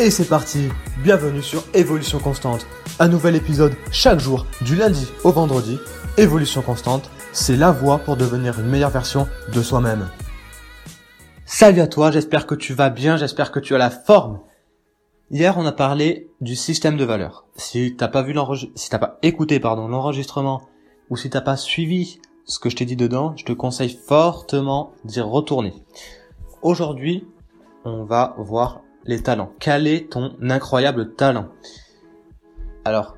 Et c'est parti Bienvenue sur Évolution Constante. Un nouvel épisode chaque jour, du lundi au vendredi. Évolution Constante, c'est la voie pour devenir une meilleure version de soi-même. Salut à toi, j'espère que tu vas bien, j'espère que tu as la forme. Hier, on a parlé du système de valeurs. Si t'as pas vu si t'as pas écouté, pardon, l'enregistrement, ou si t'as pas suivi ce que je t'ai dit dedans, je te conseille fortement d'y retourner. Aujourd'hui, on va voir les talents. Quel est ton incroyable talent? Alors,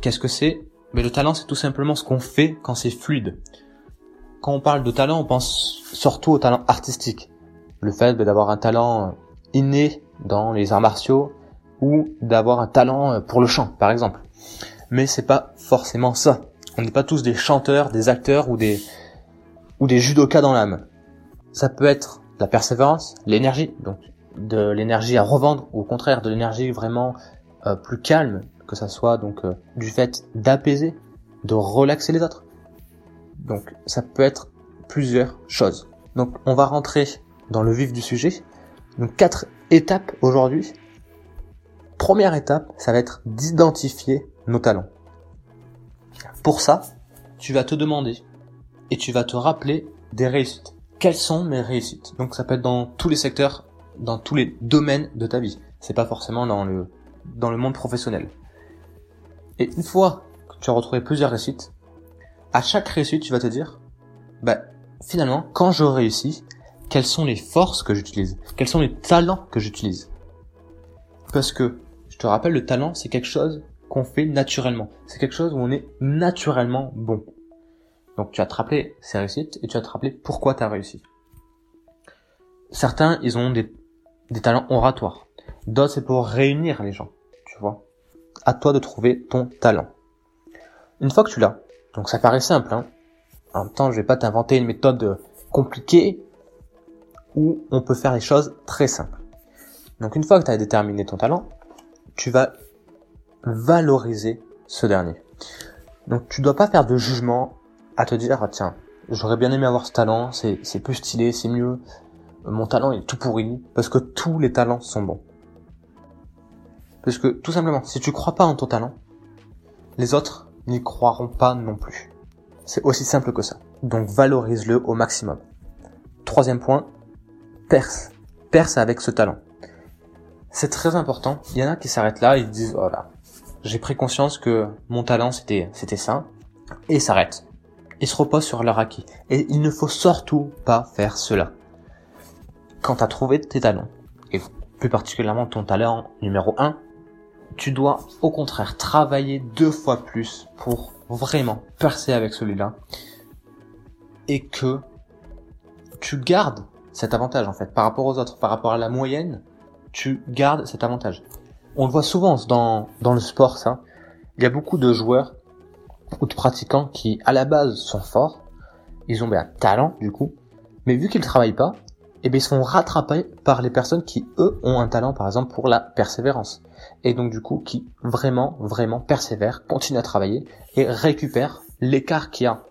qu'est-ce que c'est? Mais le talent, c'est tout simplement ce qu'on fait quand c'est fluide. Quand on parle de talent, on pense surtout au talent artistique. Le fait d'avoir un talent inné dans les arts martiaux ou d'avoir un talent pour le chant, par exemple. Mais c'est pas forcément ça. On n'est pas tous des chanteurs, des acteurs ou des ou des judokas dans l'âme. Ça peut être la persévérance, l'énergie, donc de l'énergie à revendre, ou au contraire de l'énergie vraiment euh, plus calme, que ça soit donc euh, du fait d'apaiser, de relaxer les autres. Donc ça peut être plusieurs choses. Donc on va rentrer dans le vif du sujet. Donc quatre étapes aujourd'hui. Première étape, ça va être d'identifier nos talents. Pour ça, tu vas te demander et tu vas te rappeler des réussites. Quelles sont mes réussites? Donc ça peut être dans tous les secteurs dans tous les domaines de ta vie. C'est pas forcément dans le, dans le monde professionnel. Et une fois que tu as retrouvé plusieurs réussites, à chaque réussite, tu vas te dire, bah, finalement, quand je réussis, quelles sont les forces que j'utilise? Quels sont les talents que j'utilise? Parce que, je te rappelle, le talent, c'est quelque chose qu'on fait naturellement. C'est quelque chose où on est naturellement bon. Donc tu vas te rappeler ces réussites et tu vas te rappeler pourquoi tu as réussi. Certains, ils ont des des talents oratoires. D'autres, c'est pour réunir les gens, tu vois. À toi de trouver ton talent. Une fois que tu l'as, donc ça paraît simple, hein. En même temps, je vais pas t'inventer une méthode compliquée où on peut faire les choses très simples. Donc une fois que tu as déterminé ton talent, tu vas valoriser ce dernier. Donc tu dois pas faire de jugement à te dire ah, tiens, j'aurais bien aimé avoir ce talent, c'est c'est plus stylé, c'est mieux, mon talent est tout pourri, parce que tous les talents sont bons. Parce que tout simplement, si tu crois pas en ton talent, les autres n'y croiront pas non plus. C'est aussi simple que ça. Donc valorise-le au maximum. Troisième point, perce. Perce avec ce talent. C'est très important. Il y en a qui s'arrêtent là, ils disent, voilà, j'ai pris conscience que mon talent c'était, c'était ça, et s'arrêtent. Ils se reposent sur leur acquis. Et il ne faut surtout pas faire cela quand tu as trouvé tes talents, et plus particulièrement ton talent numéro 1, tu dois au contraire travailler deux fois plus pour vraiment percer avec celui-là et que tu gardes cet avantage en fait par rapport aux autres, par rapport à la moyenne, tu gardes cet avantage. On le voit souvent dans, dans le sport ça. Il y a beaucoup de joueurs ou de pratiquants qui à la base sont forts, ils ont bien un talent du coup, mais vu qu'ils travaillent pas, eh bien, ils sont rattrapés par les personnes qui, eux, ont un talent, par exemple, pour la persévérance. Et donc, du coup, qui vraiment, vraiment persévèrent, continuent à travailler et récupèrent l'écart qu'il y a.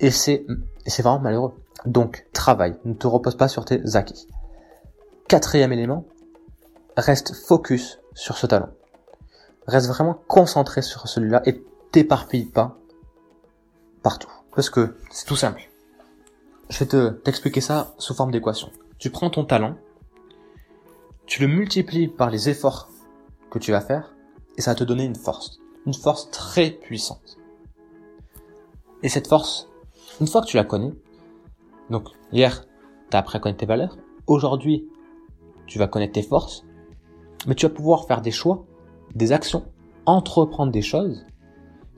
Et c'est, c'est vraiment malheureux. Donc, travaille. Ne te repose pas sur tes acquis. Quatrième élément, reste focus sur ce talent. Reste vraiment concentré sur celui-là et t'éparpille pas partout. Parce que c'est tout simple. Je vais te t'expliquer ça sous forme d'équation. Tu prends ton talent, tu le multiplies par les efforts que tu vas faire, et ça va te donner une force. Une force très puissante. Et cette force, une fois que tu la connais, donc hier, tu as appris à connaître tes valeurs, aujourd'hui, tu vas connaître tes forces, mais tu vas pouvoir faire des choix, des actions, entreprendre des choses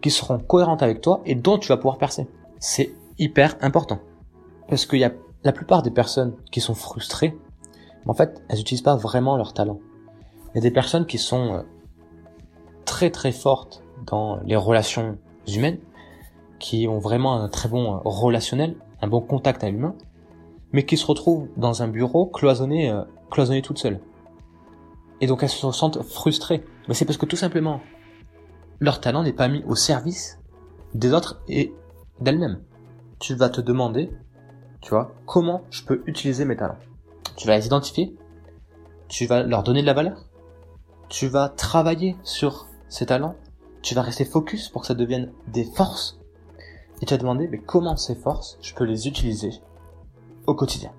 qui seront cohérentes avec toi et dont tu vas pouvoir percer. C'est hyper important. Parce qu'il y a la plupart des personnes qui sont frustrées, en fait, elles n'utilisent pas vraiment leur talent. Il y a des personnes qui sont euh, très très fortes dans les relations humaines, qui ont vraiment un très bon euh, relationnel, un bon contact à l'humain, mais qui se retrouvent dans un bureau cloisonné, euh, cloisonné toutes seules. Et donc elles se sentent frustrées. Mais c'est parce que tout simplement, leur talent n'est pas mis au service des autres et d'elles-mêmes. Tu vas te demander tu vois, comment je peux utiliser mes talents. Tu vas les identifier, tu vas leur donner de la valeur, tu vas travailler sur ces talents, tu vas rester focus pour que ça devienne des forces, et tu vas demander mais comment ces forces je peux les utiliser au quotidien.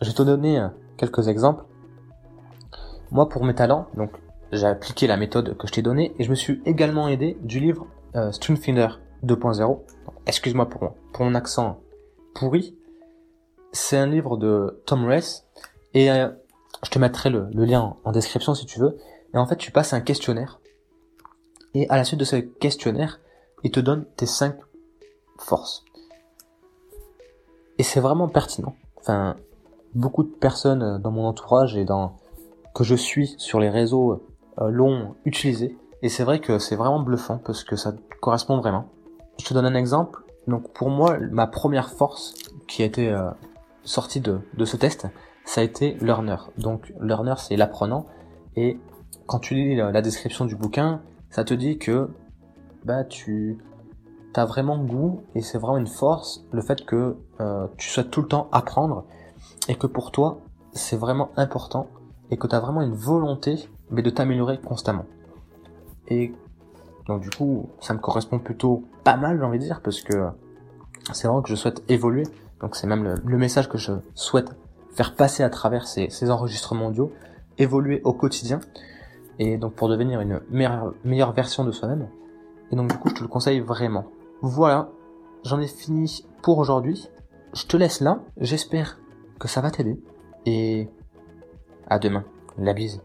Je vais te donner euh, quelques exemples. Moi pour mes talents, donc j'ai appliqué la méthode que je t'ai donnée et je me suis également aidé du livre euh, 2.0. Excuse-moi pour, pour mon accent pourri. C'est un livre de Tom Race et euh, je te mettrai le, lien en description si tu veux. Et en fait, tu passes un questionnaire et à la suite de ce questionnaire, il te donne tes cinq forces. Et c'est vraiment pertinent. Enfin, beaucoup de personnes euh, dans mon entourage et dans que je suis sur les réseaux euh, l'ont utilisé. Et c'est vrai que c'est vraiment bluffant parce que ça correspond vraiment. Je te donne un exemple. Donc pour moi, ma première force qui a été sortie de, de ce test, ça a été learner. Donc learner, c'est l'apprenant. Et quand tu lis la, description du bouquin, ça te dit que bah tu as vraiment goût et c'est vraiment une force le fait que euh, tu souhaites tout le temps apprendre et que pour toi c'est vraiment important et que tu as vraiment une volonté mais de t'améliorer constamment. Et donc du coup, ça me correspond plutôt pas mal, j'ai envie de dire, parce que c'est vraiment que je souhaite évoluer. Donc c'est même le, message que je souhaite faire passer à travers ces, ces enregistrements audio, évoluer au quotidien, et donc pour devenir une meilleure, meilleure version de soi-même. Et donc du coup, je te le conseille vraiment. Voilà, j'en ai fini pour aujourd'hui. Je te laisse là, j'espère que ça va t'aider, et à demain. La bise.